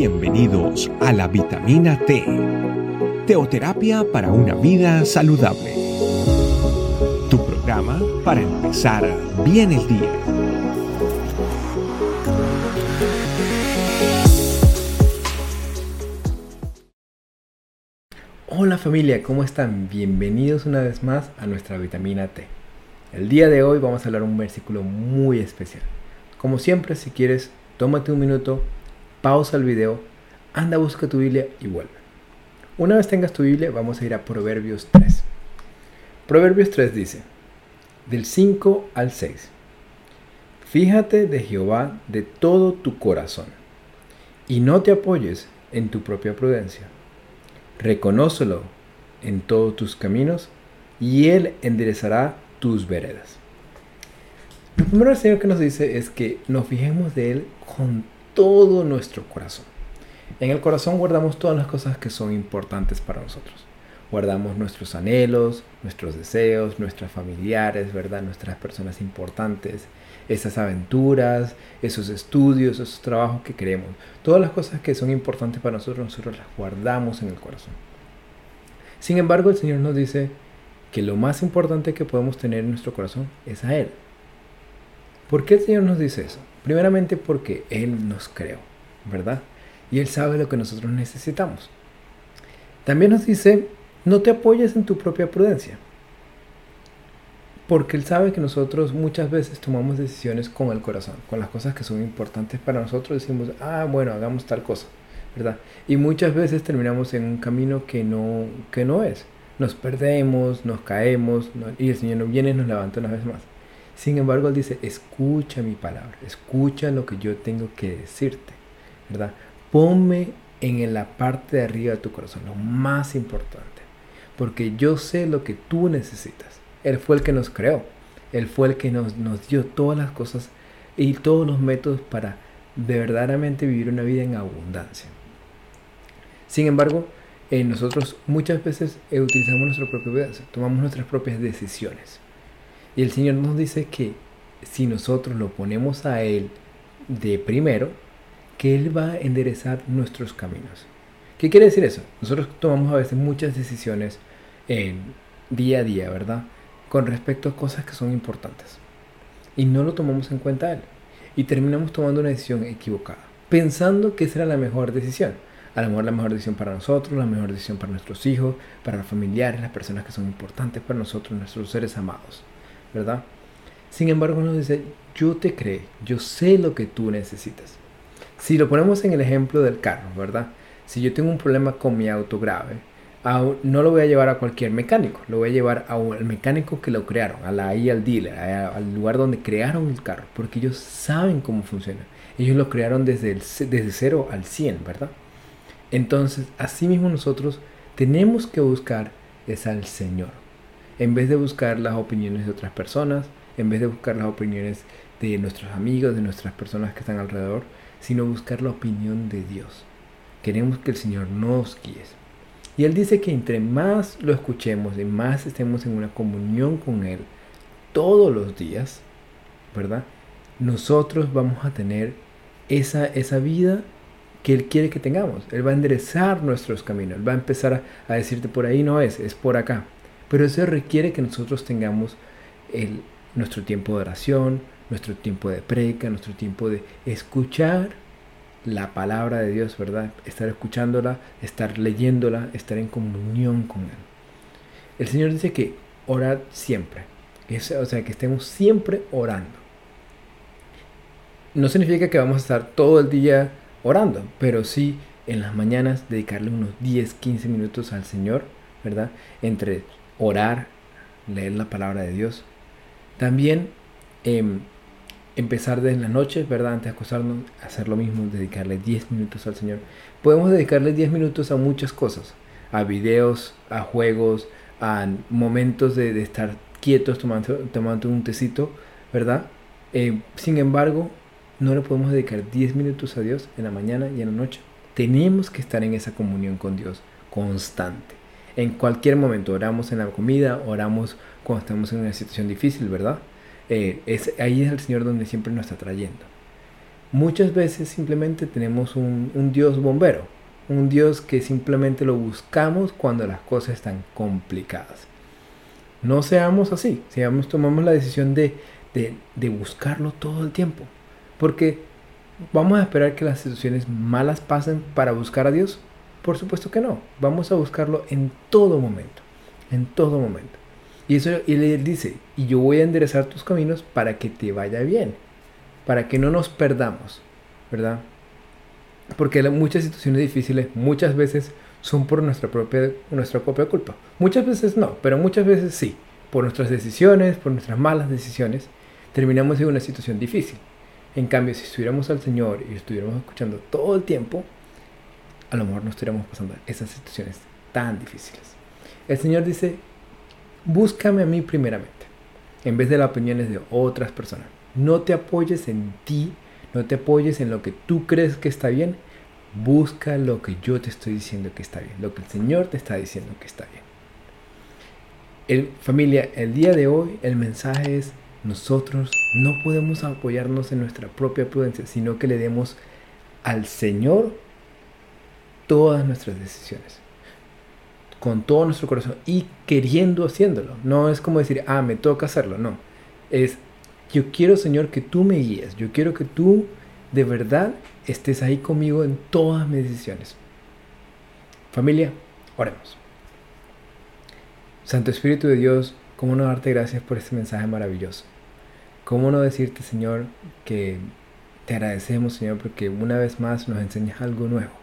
Bienvenidos a la vitamina T, teoterapia para una vida saludable. Tu programa para empezar bien el día. Hola familia, ¿cómo están? Bienvenidos una vez más a nuestra vitamina T. El día de hoy vamos a hablar un versículo muy especial. Como siempre, si quieres, tómate un minuto, pausa el video, anda, busca tu Biblia y vuelve. Una vez tengas tu Biblia, vamos a ir a Proverbios 3. Proverbios 3 dice, del 5 al 6, Fíjate de Jehová de todo tu corazón, y no te apoyes en tu propia prudencia. Reconócelo en todos tus caminos, y Él enderezará tus veredas. Lo primero que nos dice es que nos fijemos de Él con todo nuestro corazón. En el corazón guardamos todas las cosas que son importantes para nosotros. Guardamos nuestros anhelos, nuestros deseos, nuestras familiares, ¿verdad? Nuestras personas importantes, esas aventuras, esos estudios, esos trabajos que queremos. Todas las cosas que son importantes para nosotros, nosotros las guardamos en el corazón. Sin embargo, el Señor nos dice que lo más importante que podemos tener en nuestro corazón es a Él. ¿Por qué el Señor nos dice eso? Primeramente porque Él nos creó, ¿verdad? Y Él sabe lo que nosotros necesitamos. También nos dice, no te apoyes en tu propia prudencia. Porque Él sabe que nosotros muchas veces tomamos decisiones con el corazón, con las cosas que son importantes para nosotros. Decimos, ah, bueno, hagamos tal cosa, ¿verdad? Y muchas veces terminamos en un camino que no, que no es. Nos perdemos, nos caemos, y el Señor nos viene y nos levanta una vez más. Sin embargo, Él dice, escucha mi palabra, escucha lo que yo tengo que decirte, ¿verdad? Ponme en la parte de arriba de tu corazón, lo más importante, porque yo sé lo que tú necesitas. Él fue el que nos creó, Él fue el que nos, dio todas las cosas y todos los métodos para de verdaderamente vivir una vida en abundancia. Sin embargo, eh, nosotros muchas veces eh, utilizamos nuestra propia vida, tomamos nuestras propias decisiones. Y el Señor nos dice que si nosotros lo ponemos a Él de primero, que Él va a enderezar nuestros caminos. ¿Qué quiere decir eso? Nosotros tomamos a veces muchas decisiones en día a día, ¿verdad? Con respecto a cosas que son importantes. Y no lo tomamos en cuenta Él. Y terminamos tomando una decisión equivocada, pensando que esa era la mejor decisión. A lo mejor la mejor decisión para nosotros, la mejor decisión para nuestros hijos, para los familiares, las personas que son importantes para nosotros, nuestros seres amados. ¿Verdad? Sin embargo, nos dice, yo te creo, yo sé lo que tú necesitas. Si lo ponemos en el ejemplo del carro, ¿verdad? Si yo tengo un problema con mi auto grave, no lo voy a llevar a cualquier mecánico, lo voy a llevar al mecánico que lo crearon, a la, al dealer, al lugar donde crearon el carro, porque ellos saben cómo funciona. Ellos lo crearon desde, desde 0 al 100, ¿verdad? Entonces, así mismo nosotros tenemos que buscar es al Señor en vez de buscar las opiniones de otras personas, en vez de buscar las opiniones de nuestros amigos, de nuestras personas que están alrededor, sino buscar la opinión de Dios. Queremos que el Señor nos guíe. Y Él dice que entre más lo escuchemos y más estemos en una comunión con Él todos los días, ¿verdad? Nosotros vamos a tener esa, esa vida que Él quiere que tengamos. Él va a enderezar nuestros caminos. Él va a empezar a, a decirte por ahí no es, es por acá. Pero eso requiere que nosotros tengamos nuestro tiempo de oración, nuestro tiempo de preca, nuestro tiempo de escuchar la palabra de Dios, ¿verdad? Estar escuchándola, estar leyéndola, estar en comunión con Él. El Señor dice que orad siempre, o sea, que estemos siempre orando. No significa que vamos a estar todo el día orando, pero sí en las mañanas dedicarle unos 10, 15 minutos al Señor, ¿verdad? Entre orar, leer la palabra de Dios. También em, empezar desde la noche, ¿verdad? Antes de acostarnos, hacer lo mismo, dedicarle 10 minutos al Señor. Podemos dedicarle 10 minutos a muchas cosas, a videos, a juegos, a momentos de, estar quietos tomando, tomando un tecito, ¿verdad? Em, sin embargo, no le podemos dedicar 10 minutos a Dios en la mañana y en la noche. Tenemos que estar en esa comunión con Dios constante en cualquier momento. Oramos en la comida, oramos cuando estamos en una situación difícil, ¿verdad? Eh, es, ahí es el Señor donde siempre nos está trayendo. Muchas veces simplemente tenemos un, Dios bombero, un Dios que simplemente lo buscamos cuando las cosas están complicadas. No seamos así, seamos, tomamos la decisión de, de, de buscarlo todo el tiempo. Porque vamos a esperar que las situaciones malas pasen para buscar a Dios. Por supuesto que no. Vamos a buscarlo en todo momento. En todo momento. Y eso y él dice, y yo voy a enderezar tus caminos para que te vaya bien. Para que no nos perdamos. ¿Verdad? Porque muchas situaciones difíciles muchas veces son por nuestra propia, nuestra propia culpa. Muchas veces no, pero muchas veces sí. Por nuestras decisiones, por nuestras malas decisiones, terminamos en una situación difícil. En cambio, si estuviéramos al Señor y estuviéramos escuchando todo el tiempo, a lo mejor no estuviéramos pasando esas situaciones tan difíciles. El Señor dice, búscame a mí primeramente, en vez de las opiniones de otras personas. No te apoyes en ti, no te apoyes en lo que tú crees que está bien, busca lo que yo te estoy diciendo que está bien, lo que el Señor te está diciendo que está bien. El, familia, el día de hoy el mensaje es, nosotros no podemos apoyarnos en nuestra propia prudencia, sino que le demos al Señor todas nuestras decisiones. Con todo nuestro corazón y queriendo haciéndolo. No es como decir, ah, me toca hacerlo. No. Es, yo quiero, Señor, que tú me guíes. Yo quiero que tú de verdad estés ahí conmigo en todas mis decisiones. Familia, oremos. Santo Espíritu de Dios, ¿cómo no darte gracias por este mensaje maravilloso? ¿Cómo no decirte, Señor, que te agradecemos, Señor, porque una vez más nos enseñas algo nuevo?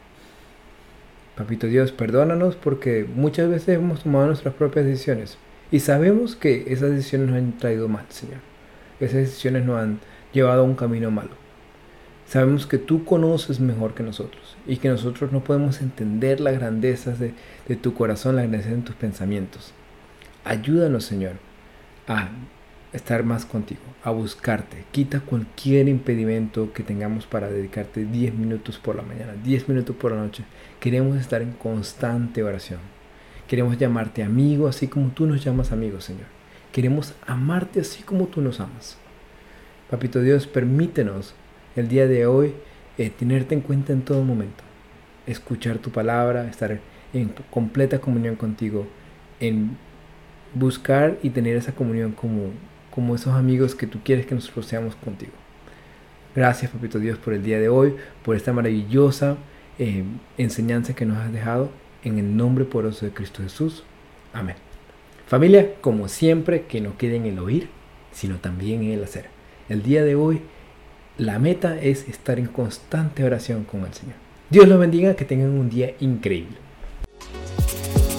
Papito Dios, perdónanos porque muchas veces hemos tomado nuestras propias decisiones y sabemos que esas decisiones nos han traído mal, Señor. Esas decisiones nos han llevado a un camino malo. Sabemos que tú conoces mejor que nosotros y que nosotros no podemos entender las grandezas de, de tu corazón, las grandezas de tus pensamientos. Ayúdanos, Señor, a estar más contigo, a buscarte. Quita cualquier impedimento que tengamos para dedicarte 10 minutos por la mañana, 10 minutos por la noche. Queremos estar en constante oración. Queremos llamarte amigo así como tú nos llamas amigo, Señor. Queremos amarte así como tú nos amas. Papito Dios, permítenos el día de hoy eh, tenerte en cuenta en todo momento. Escuchar tu palabra, estar en completa comunión contigo, en buscar y tener esa comunión como como esos amigos que tú quieres que nosotros seamos contigo. Gracias, Papito Dios, por el día de hoy, por esta maravillosa eh, enseñanza que nos has dejado. En el nombre poderoso de Cristo Jesús. Amén. Familia, como siempre, que no quede en el oír, sino también en el hacer. El día de hoy, la meta es estar en constante oración con el Señor. Dios los bendiga, que tengan un día increíble.